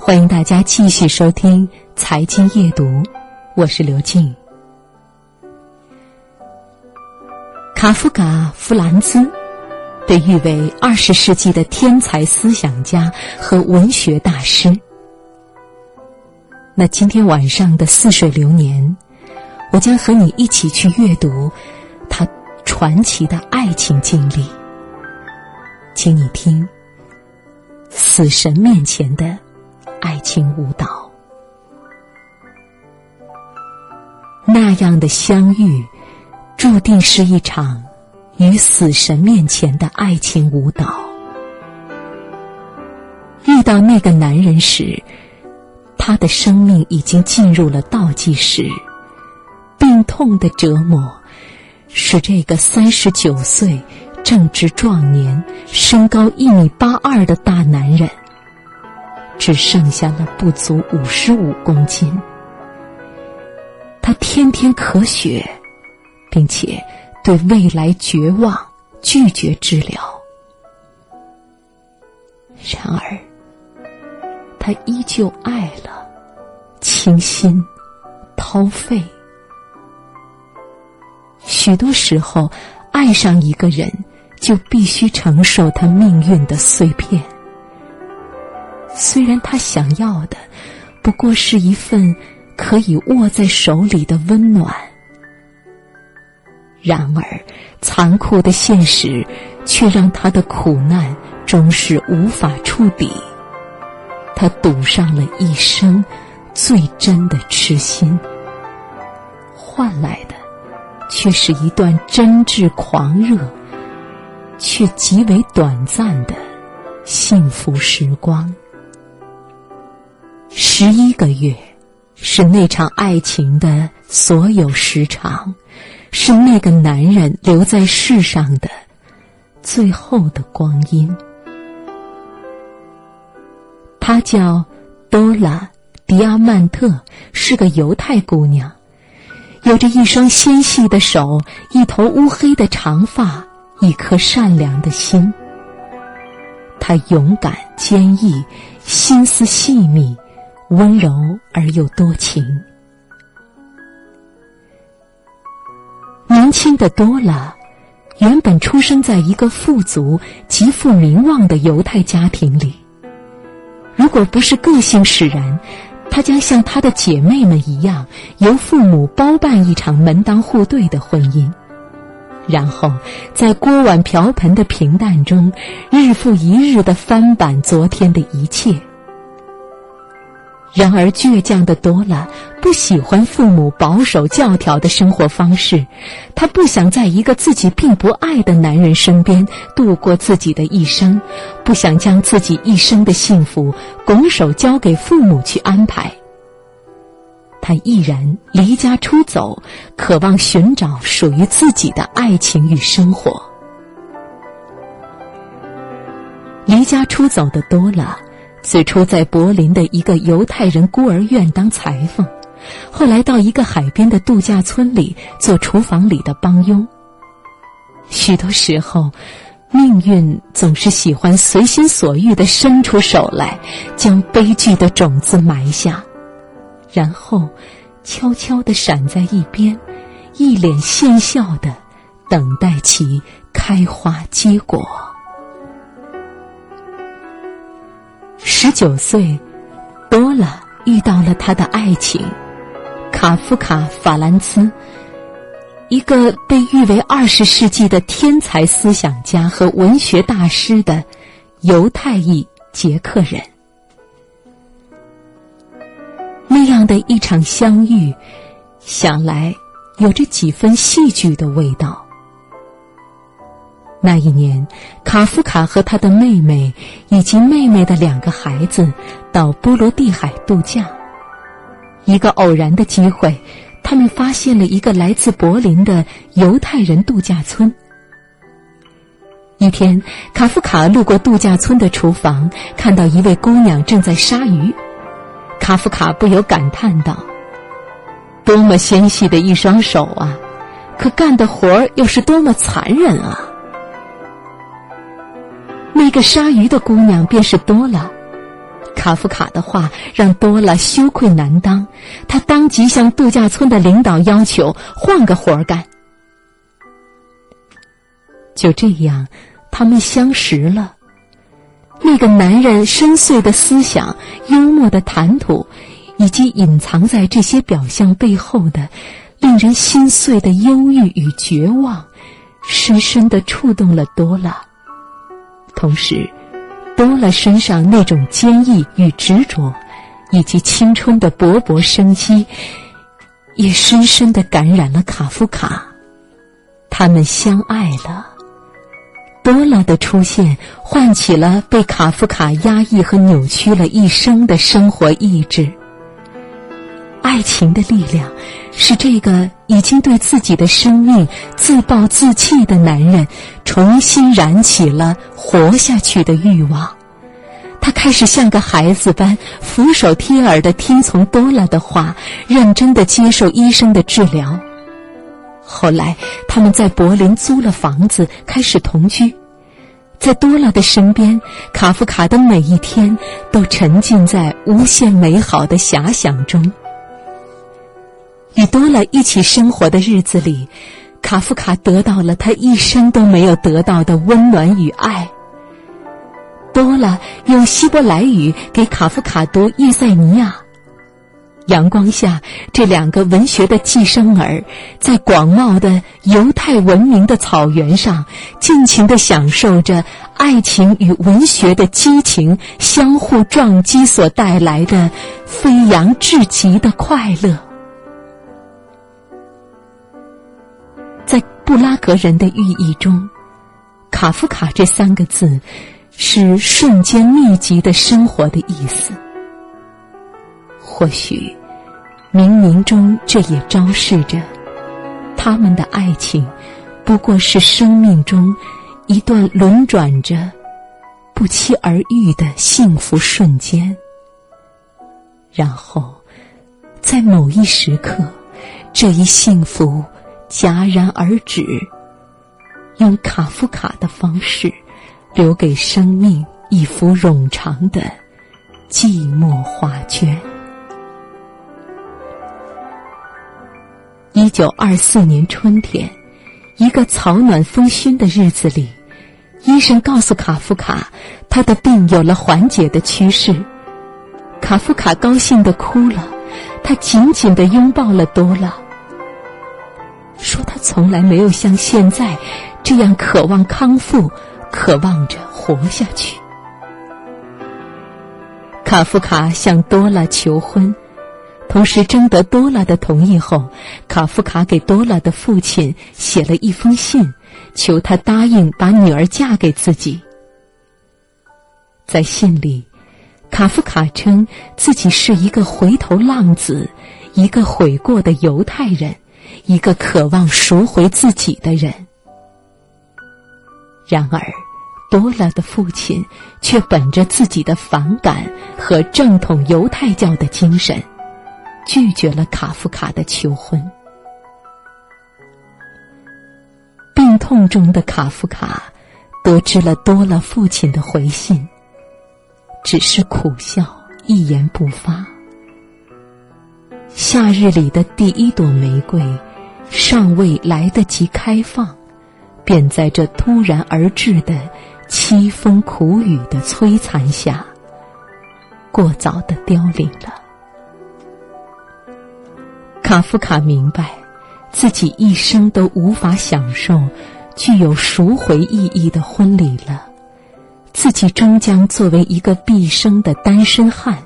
欢迎大家继续收听《财经夜读》，我是刘静。卡夫卡·弗兰兹被誉为二十世纪的天才思想家和文学大师。那今天晚上的似水流年，我将和你一起去阅读他传奇的爱情经历。请你听，死神面前的。情舞蹈，那样的相遇，注定是一场与死神面前的爱情舞蹈。遇到那个男人时，他的生命已经进入了倒计时，病痛的折磨使这个三十九岁、正值壮年、身高一米八二的大男人。只剩下了不足五十五公斤，他天天咳血，并且对未来绝望，拒绝治疗。然而，他依旧爱了，倾心，掏肺。许多时候，爱上一个人，就必须承受他命运的碎片。虽然他想要的不过是一份可以握在手里的温暖，然而残酷的现实却让他的苦难终是无法触底。他赌上了一生最真的痴心，换来的却是一段真挚狂热却极为短暂的幸福时光。十一个月，是那场爱情的所有时长，是那个男人留在世上的最后的光阴。她叫多拉·迪亚曼特，是个犹太姑娘，有着一双纤细的手，一头乌黑的长发，一颗善良的心。她勇敢、坚毅，心思细密。温柔而又多情。年轻的多拉，原本出生在一个富足、极负名望的犹太家庭里。如果不是个性使然，她将像她的姐妹们一样，由父母包办一场门当户对的婚姻，然后在锅碗瓢盆的平淡中，日复一日的翻版昨天的一切。然而，倔强的多拉不喜欢父母保守教条的生活方式，她不想在一个自己并不爱的男人身边度过自己的一生，不想将自己一生的幸福拱手交给父母去安排。她毅然离家出走，渴望寻找属于自己的爱情与生活。离家出走的多拉。最初在柏林的一个犹太人孤儿院当裁缝，后来到一个海边的度假村里做厨房里的帮佣。许多时候，命运总是喜欢随心所欲的伸出手来，将悲剧的种子埋下，然后悄悄地闪在一边，一脸献笑的等待其开花结果。十九岁，多拉遇到了他的爱情——卡夫卡·法兰兹，一个被誉为二十世纪的天才思想家和文学大师的犹太裔捷克人。那样的一场相遇，想来有着几分戏剧的味道。那一年，卡夫卡和他的妹妹以及妹妹的两个孩子到波罗的海度假。一个偶然的机会，他们发现了一个来自柏林的犹太人度假村。一天，卡夫卡路过度假村的厨房，看到一位姑娘正在杀鱼，卡夫卡不由感叹道：“多么纤细的一双手啊！可干的活儿又是多么残忍啊！”那个杀鱼的姑娘便是多拉。卡夫卡的话让多拉羞愧难当，他当即向度假村的领导要求换个活儿干。就这样，他们相识了。那个男人深邃的思想、幽默的谈吐，以及隐藏在这些表象背后的令人心碎的忧郁与绝望，深深的触动了多拉。同时，多拉身上那种坚毅与执着，以及青春的勃勃生机，也深深的感染了卡夫卡。他们相爱了。多拉的出现唤起了被卡夫卡压抑和扭曲了一生的生活意志。爱情的力量是这个已经对自己的生命自暴自弃的男人重新燃起了活下去的欲望。他开始像个孩子般俯首贴耳的听从多拉的话，认真的接受医生的治疗。后来，他们在柏林租了房子，开始同居。在多拉的身边，卡夫卡的每一天都沉浸在无限美好的遐想中。多了一起生活的日子里，卡夫卡得到了他一生都没有得到的温暖与爱。多拉用希伯来语给卡夫卡读《叶塞尼亚》。阳光下，这两个文学的寄生儿，在广袤的犹太文明的草原上，尽情地享受着爱情与文学的激情相互撞击所带来的飞扬至极的快乐。布拉格人的寓意中，“卡夫卡”这三个字，是瞬间密集的生活的意思。或许，冥冥中这也昭示着，他们的爱情不过是生命中一段轮转着、不期而遇的幸福瞬间。然后，在某一时刻，这一幸福戛然而止，用卡夫卡的方式，留给生命一幅冗长的寂寞画卷。一九二四年春天，一个草暖风熏的日子里，医生告诉卡夫卡，他的病有了缓解的趋势。卡夫卡高兴的哭了，他紧紧的拥抱了多拉，说他从来没有像现在这样渴望康复，渴望着活下去。卡夫卡向多拉求婚。同时征得多拉的同意后，卡夫卡给多拉的父亲写了一封信，求他答应把女儿嫁给自己。在信里，卡夫卡称自己是一个回头浪子，一个悔过的犹太人，一个渴望赎回自己的人。然而，多拉的父亲却本着自己的反感和正统犹太教的精神。拒绝了卡夫卡的求婚。病痛中的卡夫卡得知了多拉父亲的回信，只是苦笑，一言不发。夏日里的第一朵玫瑰尚未来得及开放，便在这突然而至的凄风苦雨的摧残下，过早的凋零了。卡夫卡明白，自己一生都无法享受具有赎回意义的婚礼了，自己终将作为一个毕生的单身汉，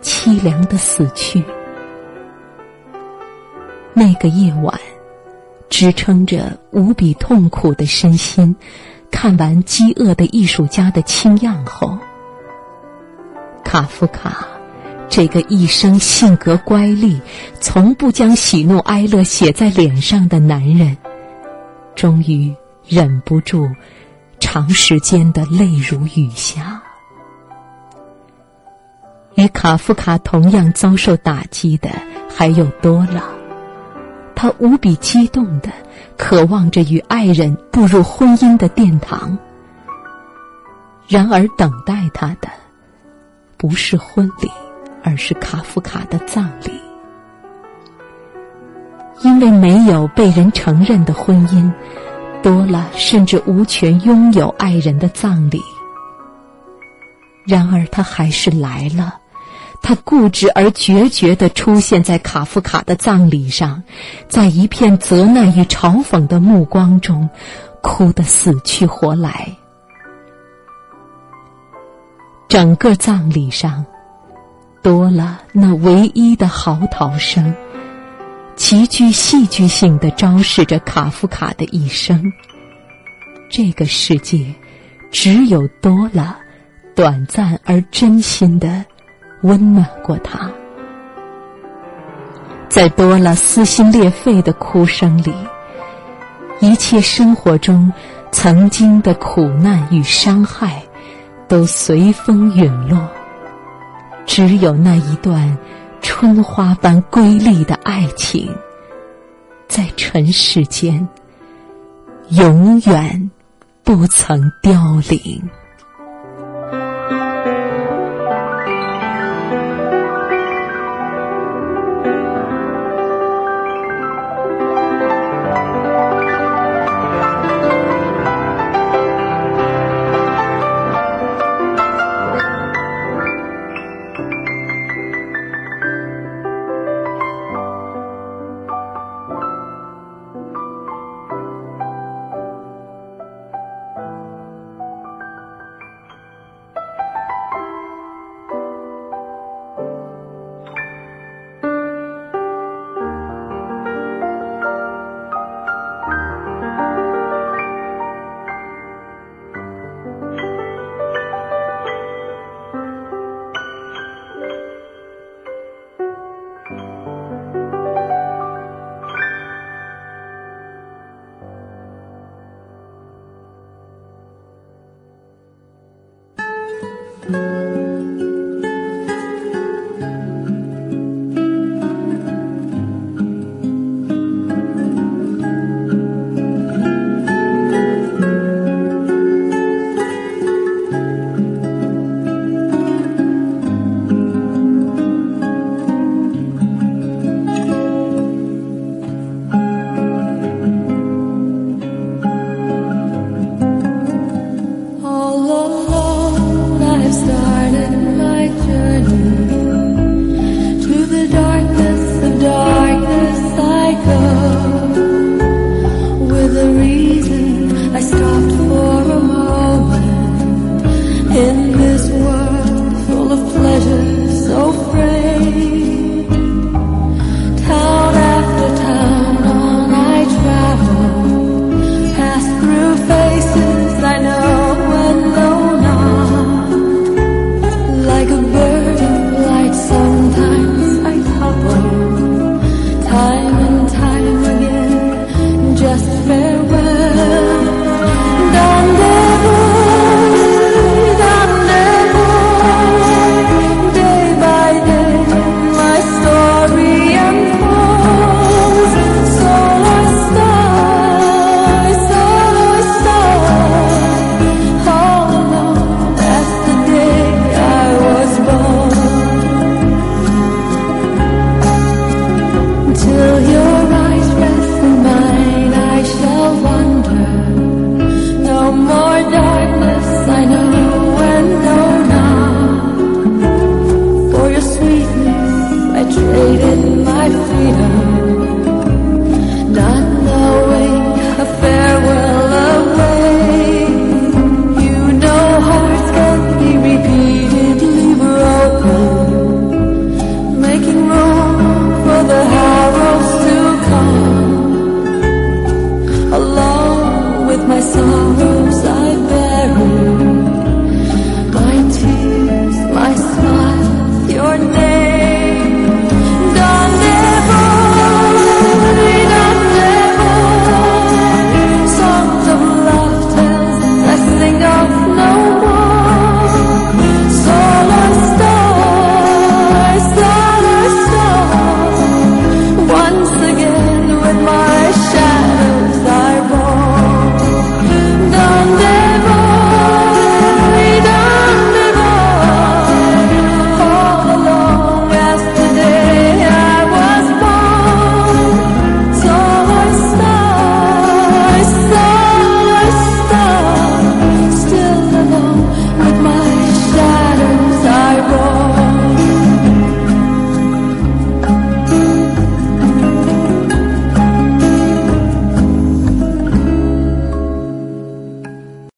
凄凉的死去。那个夜晚，支撑着无比痛苦的身心，看完《饥饿的艺术家》的清样后，卡夫卡。这个一生性格乖戾、从不将喜怒哀乐写在脸上的男人，终于忍不住长时间的泪如雨下。与卡夫卡同样遭受打击的还有多拉，他无比激动的渴望着与爱人步入婚姻的殿堂。然而，等待他的。不是婚礼，而是卡夫卡的葬礼。因为没有被人承认的婚姻，多了甚至无权拥有爱人的葬礼。然而，他还是来了。他固执而决绝地出现在卡夫卡的葬礼上，在一片责难与嘲讽的目光中，哭得死去活来。整个葬礼上，多了那唯一的嚎啕声，极具戏剧性的昭示着卡夫卡的一生。这个世界，只有多了。短暂而真心的温暖过他，在多了撕心裂肺的哭声里，一切生活中曾经的苦难与伤害都随风陨落，只有那一段春花般瑰丽的爱情，在尘世间永远不曾凋零。